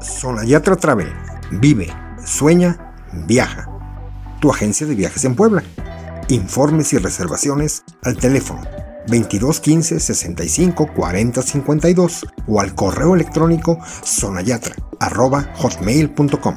Sonayatra Travel. Vive, sueña, viaja. Tu agencia de viajes en Puebla. Informes y reservaciones al teléfono 22 15 65 40 52 o al correo electrónico sonayatra@hotmail.com.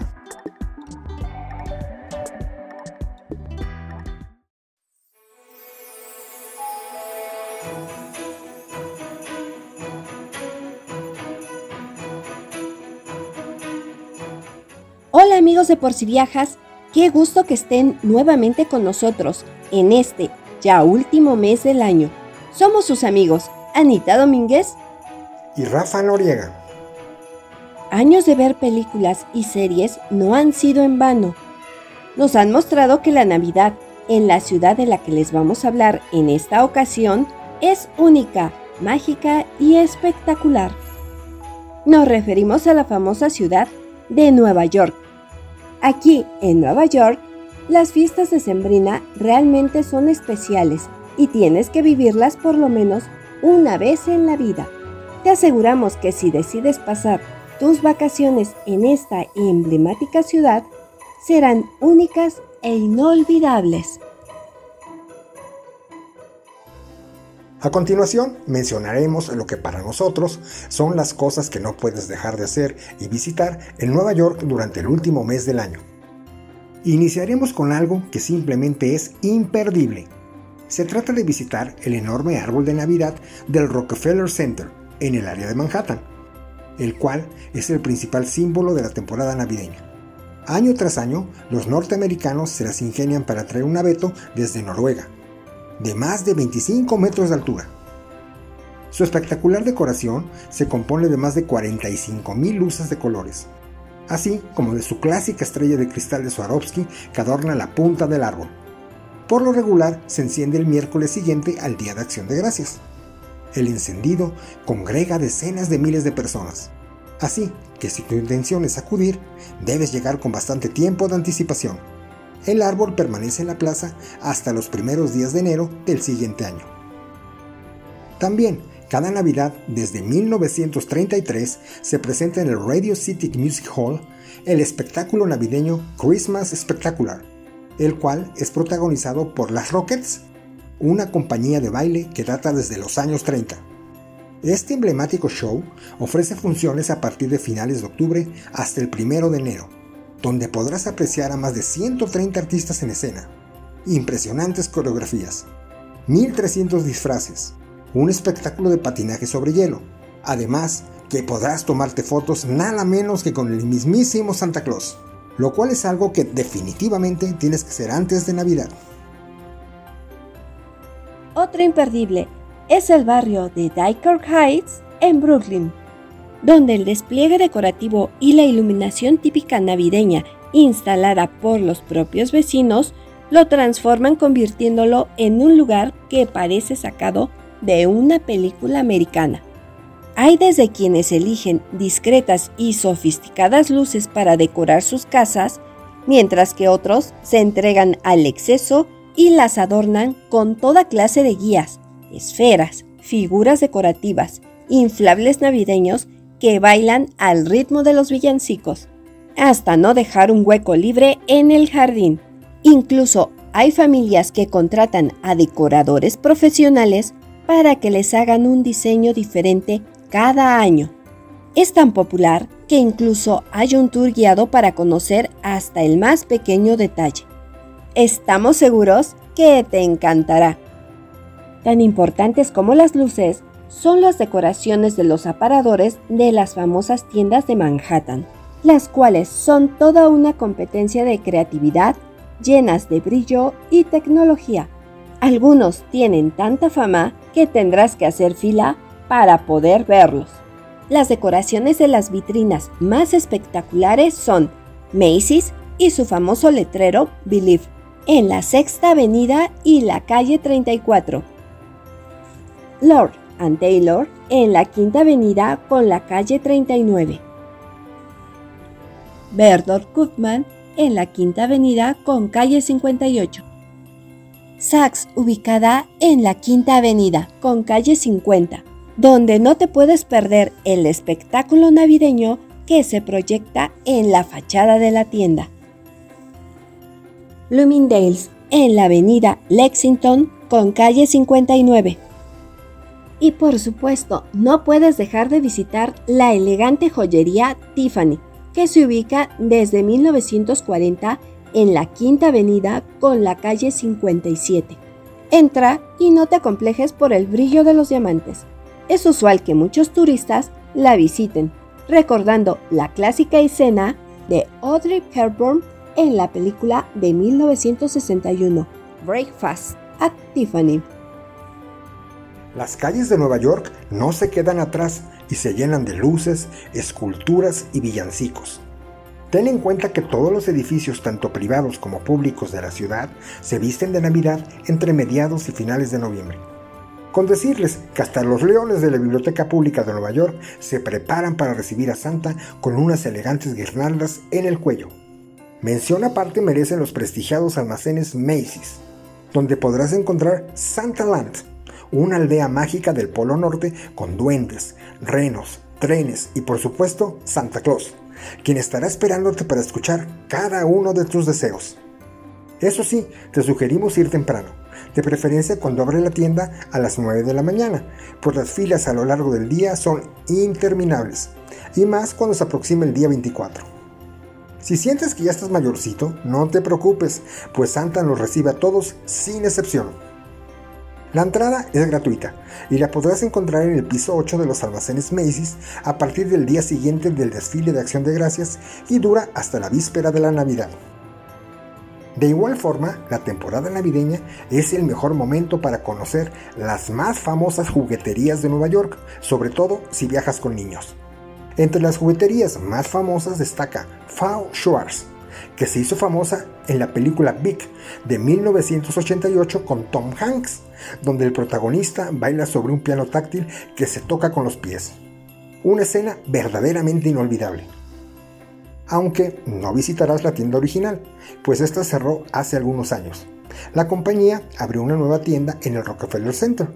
amigos de Por si Viajas, qué gusto que estén nuevamente con nosotros en este ya último mes del año. Somos sus amigos Anita Domínguez y Rafa Noriega. Años de ver películas y series no han sido en vano. Nos han mostrado que la Navidad en la ciudad de la que les vamos a hablar en esta ocasión es única, mágica y espectacular. Nos referimos a la famosa ciudad de Nueva York, Aquí, en Nueva York, las fiestas de Sembrina realmente son especiales y tienes que vivirlas por lo menos una vez en la vida. Te aseguramos que si decides pasar tus vacaciones en esta emblemática ciudad, serán únicas e inolvidables. A continuación, mencionaremos lo que para nosotros son las cosas que no puedes dejar de hacer y visitar en Nueva York durante el último mes del año. Iniciaremos con algo que simplemente es imperdible. Se trata de visitar el enorme árbol de Navidad del Rockefeller Center en el área de Manhattan, el cual es el principal símbolo de la temporada navideña. Año tras año, los norteamericanos se las ingenian para traer un abeto desde Noruega, de más de 25 metros de altura. Su espectacular decoración se compone de más de 45.000 luces de colores, así como de su clásica estrella de cristal de Swarovski que adorna la punta del árbol. Por lo regular se enciende el miércoles siguiente al Día de Acción de Gracias. El encendido congrega decenas de miles de personas, así que si tu intención es acudir, debes llegar con bastante tiempo de anticipación. El árbol permanece en la plaza hasta los primeros días de enero del siguiente año. También, cada Navidad desde 1933 se presenta en el Radio City Music Hall el espectáculo navideño Christmas Spectacular, el cual es protagonizado por las Rockets, una compañía de baile que data desde los años 30. Este emblemático show ofrece funciones a partir de finales de octubre hasta el 1 de enero donde podrás apreciar a más de 130 artistas en escena, impresionantes coreografías, 1300 disfraces, un espectáculo de patinaje sobre hielo, además que podrás tomarte fotos nada menos que con el mismísimo Santa Claus, lo cual es algo que definitivamente tienes que hacer antes de Navidad. Otro imperdible es el barrio de Dykirk Heights en Brooklyn donde el despliegue decorativo y la iluminación típica navideña instalada por los propios vecinos lo transforman convirtiéndolo en un lugar que parece sacado de una película americana. Hay desde quienes eligen discretas y sofisticadas luces para decorar sus casas, mientras que otros se entregan al exceso y las adornan con toda clase de guías, esferas, figuras decorativas, inflables navideños que bailan al ritmo de los villancicos, hasta no dejar un hueco libre en el jardín. Incluso hay familias que contratan a decoradores profesionales para que les hagan un diseño diferente cada año. Es tan popular que incluso hay un tour guiado para conocer hasta el más pequeño detalle. Estamos seguros que te encantará. Tan importantes como las luces son las decoraciones de los aparadores de las famosas tiendas de Manhattan, las cuales son toda una competencia de creatividad llenas de brillo y tecnología. Algunos tienen tanta fama que tendrás que hacer fila para poder verlos. Las decoraciones de las vitrinas más espectaculares son Macy's y su famoso letrero Believe en la Sexta Avenida y la calle 34. Lord and Taylor en la Quinta Avenida con la calle 39. Berdor Koopman en la Quinta Avenida con calle 58. Saks ubicada en la Quinta Avenida con calle 50, donde no te puedes perder el espectáculo navideño que se proyecta en la fachada de la tienda. Bloomingdale's en la avenida Lexington con calle 59. Y por supuesto, no puedes dejar de visitar la elegante joyería Tiffany, que se ubica desde 1940 en la Quinta Avenida con la calle 57. Entra y no te acomplejes por el brillo de los diamantes. Es usual que muchos turistas la visiten, recordando la clásica escena de Audrey Hepburn en la película de 1961, Breakfast at Tiffany. Las calles de Nueva York no se quedan atrás y se llenan de luces, esculturas y villancicos. Ten en cuenta que todos los edificios, tanto privados como públicos de la ciudad, se visten de Navidad entre mediados y finales de noviembre. Con decirles que hasta los leones de la Biblioteca Pública de Nueva York se preparan para recibir a Santa con unas elegantes guirnaldas en el cuello. Mención aparte merecen los prestigiados almacenes Macy's, donde podrás encontrar Santa Land, una aldea mágica del Polo Norte con duendes, renos, trenes y por supuesto Santa Claus, quien estará esperándote para escuchar cada uno de tus deseos. Eso sí, te sugerimos ir temprano, de preferencia cuando abre la tienda a las 9 de la mañana, pues las filas a lo largo del día son interminables, y más cuando se aproxima el día 24. Si sientes que ya estás mayorcito, no te preocupes, pues Santa nos recibe a todos sin excepción. La entrada es gratuita y la podrás encontrar en el piso 8 de los almacenes Macy's a partir del día siguiente del desfile de Acción de Gracias y dura hasta la víspera de la Navidad. De igual forma, la temporada navideña es el mejor momento para conocer las más famosas jugueterías de Nueva York, sobre todo si viajas con niños. Entre las jugueterías más famosas destaca Fau Schwarz, que se hizo famosa en la película Big de 1988 con Tom Hanks, donde el protagonista baila sobre un piano táctil que se toca con los pies. Una escena verdaderamente inolvidable. Aunque no visitarás la tienda original, pues esta cerró hace algunos años. La compañía abrió una nueva tienda en el Rockefeller Center,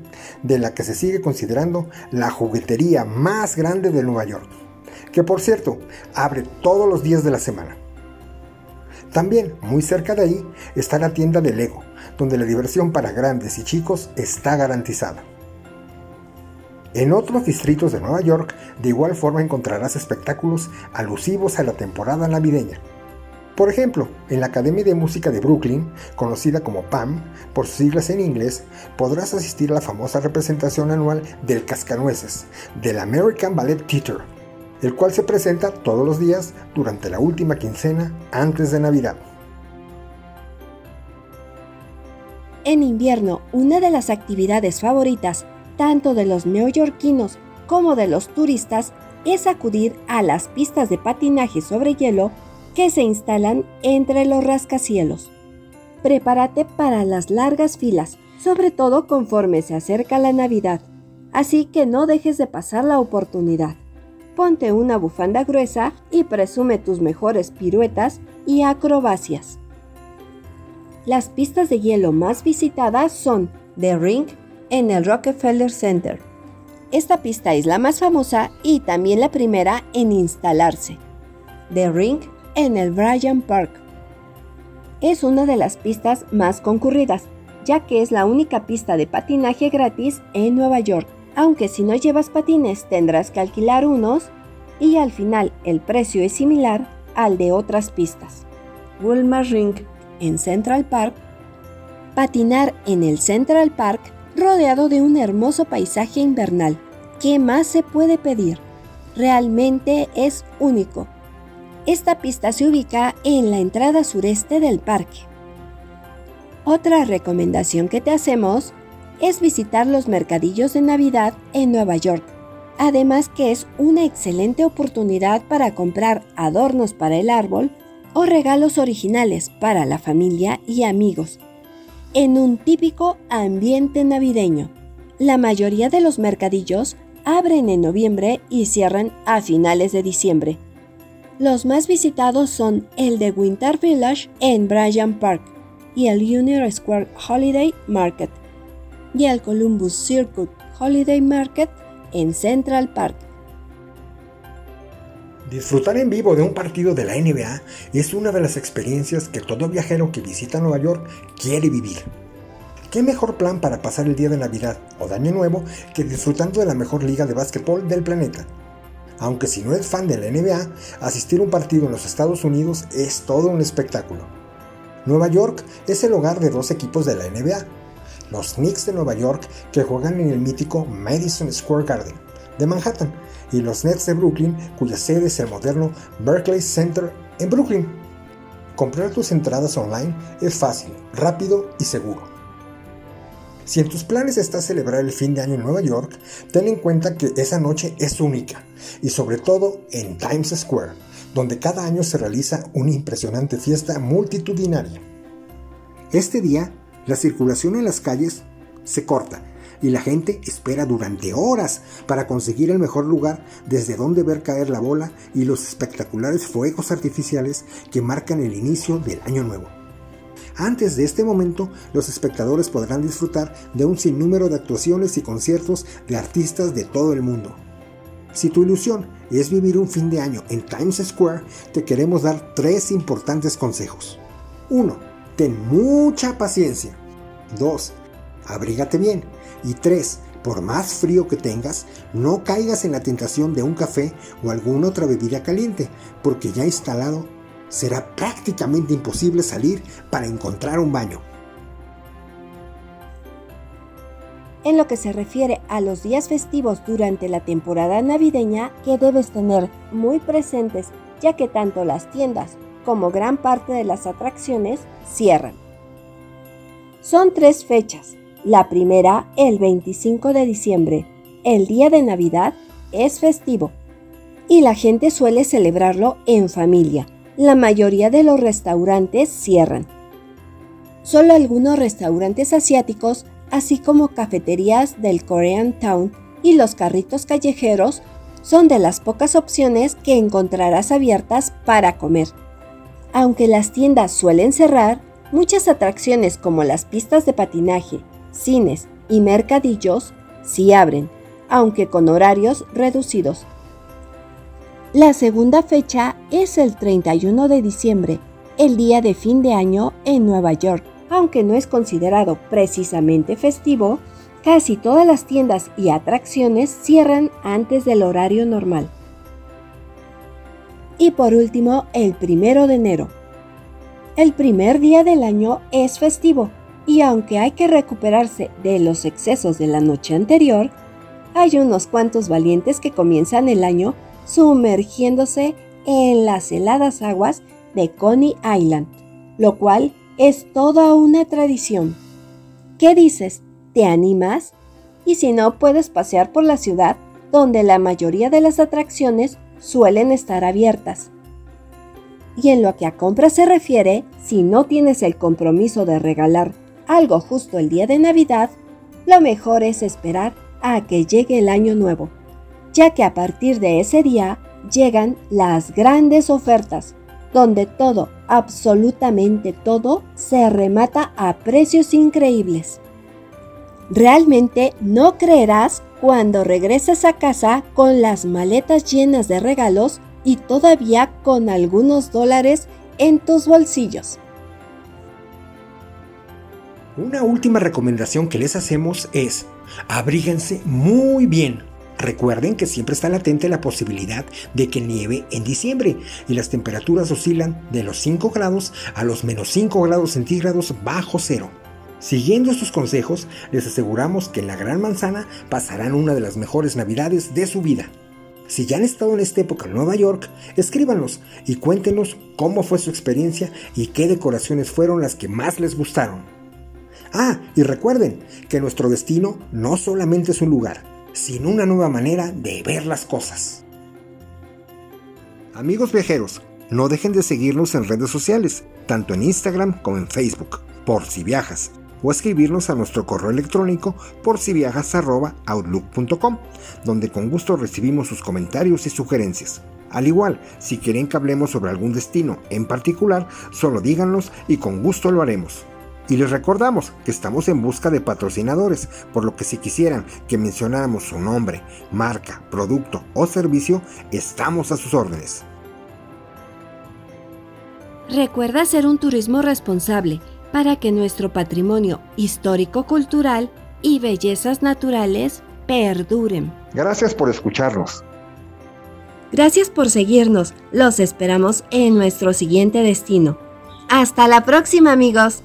de la que se sigue considerando la juguetería más grande de Nueva York, que por cierto abre todos los días de la semana. También, muy cerca de ahí, está la tienda de Lego, donde la diversión para grandes y chicos está garantizada. En otros distritos de Nueva York, de igual forma encontrarás espectáculos alusivos a la temporada navideña. Por ejemplo, en la Academia de Música de Brooklyn, conocida como PAM por sus siglas en inglés, podrás asistir a la famosa representación anual del Cascanueces, del American Ballet Theater, el cual se presenta todos los días durante la última quincena antes de Navidad. En invierno, una de las actividades favoritas tanto de los neoyorquinos como de los turistas es acudir a las pistas de patinaje sobre hielo que se instalan entre los rascacielos. Prepárate para las largas filas, sobre todo conforme se acerca la Navidad, así que no dejes de pasar la oportunidad ponte una bufanda gruesa y presume tus mejores piruetas y acrobacias. Las pistas de hielo más visitadas son The Ring en el Rockefeller Center. Esta pista es la más famosa y también la primera en instalarse. The Ring en el Bryant Park. Es una de las pistas más concurridas, ya que es la única pista de patinaje gratis en Nueva York aunque si no llevas patines tendrás que alquilar unos y al final el precio es similar al de otras pistas. Walmart Ring en Central Park, patinar en el Central Park rodeado de un hermoso paisaje invernal. ¿Qué más se puede pedir? Realmente es único. Esta pista se ubica en la entrada sureste del parque. Otra recomendación que te hacemos es visitar los mercadillos de Navidad en Nueva York. Además que es una excelente oportunidad para comprar adornos para el árbol o regalos originales para la familia y amigos, en un típico ambiente navideño. La mayoría de los mercadillos abren en noviembre y cierran a finales de diciembre. Los más visitados son el de Winter Village en Bryant Park y el Union Square Holiday Market y al Columbus Circuit Holiday Market en Central Park. Disfrutar en vivo de un partido de la NBA es una de las experiencias que todo viajero que visita Nueva York quiere vivir. ¿Qué mejor plan para pasar el día de Navidad o de Año Nuevo que disfrutando de la mejor liga de básquetbol del planeta? Aunque si no es fan de la NBA, asistir a un partido en los Estados Unidos es todo un espectáculo. Nueva York es el hogar de dos equipos de la NBA, los Knicks de Nueva York que juegan en el mítico Madison Square Garden de Manhattan y los Nets de Brooklyn cuya sede es el moderno Berkeley Center en Brooklyn. Comprar tus entradas online es fácil, rápido y seguro. Si en tus planes está celebrar el fin de año en Nueva York, ten en cuenta que esa noche es única y sobre todo en Times Square, donde cada año se realiza una impresionante fiesta multitudinaria. Este día, la circulación en las calles se corta y la gente espera durante horas para conseguir el mejor lugar desde donde ver caer la bola y los espectaculares fuegos artificiales que marcan el inicio del año nuevo. Antes de este momento, los espectadores podrán disfrutar de un sinnúmero de actuaciones y conciertos de artistas de todo el mundo. Si tu ilusión es vivir un fin de año en Times Square, te queremos dar tres importantes consejos. 1. Ten mucha paciencia. 2. Abrígate bien. Y 3. Por más frío que tengas, no caigas en la tentación de un café o alguna otra bebida caliente, porque ya instalado será prácticamente imposible salir para encontrar un baño. En lo que se refiere a los días festivos durante la temporada navideña que debes tener muy presentes ya que tanto las tiendas como gran parte de las atracciones cierran. Son tres fechas. La primera, el 25 de diciembre. El día de Navidad es festivo y la gente suele celebrarlo en familia, la mayoría de los restaurantes cierran. Solo algunos restaurantes asiáticos, así como cafeterías del Korean Town y los carritos callejeros, son de las pocas opciones que encontrarás abiertas para comer. Aunque las tiendas suelen cerrar, muchas atracciones como las pistas de patinaje, cines y mercadillos sí abren, aunque con horarios reducidos. La segunda fecha es el 31 de diciembre, el día de fin de año en Nueva York. Aunque no es considerado precisamente festivo, casi todas las tiendas y atracciones cierran antes del horario normal. Y por último, el primero de enero. El primer día del año es festivo y aunque hay que recuperarse de los excesos de la noche anterior, hay unos cuantos valientes que comienzan el año sumergiéndose en las heladas aguas de Coney Island, lo cual es toda una tradición. ¿Qué dices? ¿Te animas? Y si no, puedes pasear por la ciudad donde la mayoría de las atracciones suelen estar abiertas. Y en lo que a compras se refiere, si no tienes el compromiso de regalar algo justo el día de Navidad, lo mejor es esperar a que llegue el año nuevo ya que a partir de ese día llegan las grandes ofertas, donde todo, absolutamente todo, se remata a precios increíbles. Realmente no creerás cuando regresas a casa con las maletas llenas de regalos y todavía con algunos dólares en tus bolsillos. Una última recomendación que les hacemos es, abríguense muy bien Recuerden que siempre está latente la posibilidad de que nieve en diciembre y las temperaturas oscilan de los 5 grados a los menos 5 grados centígrados bajo cero. Siguiendo estos consejos, les aseguramos que en la Gran Manzana pasarán una de las mejores navidades de su vida. Si ya han estado en esta época en Nueva York, escríbanos y cuéntenos cómo fue su experiencia y qué decoraciones fueron las que más les gustaron. Ah, y recuerden que nuestro destino no solamente es un lugar, sin una nueva manera de ver las cosas. Amigos viajeros, no dejen de seguirnos en redes sociales, tanto en Instagram como en Facebook, por si viajas, o escribirnos a nuestro correo electrónico por si viajas@outlook.com, donde con gusto recibimos sus comentarios y sugerencias. Al igual, si quieren que hablemos sobre algún destino en particular, solo díganos y con gusto lo haremos. Y les recordamos que estamos en busca de patrocinadores, por lo que si quisieran que mencionáramos su nombre, marca, producto o servicio, estamos a sus órdenes. Recuerda hacer un turismo responsable para que nuestro patrimonio histórico-cultural y bellezas naturales perduren. Gracias por escucharnos. Gracias por seguirnos. Los esperamos en nuestro siguiente destino. Hasta la próxima amigos.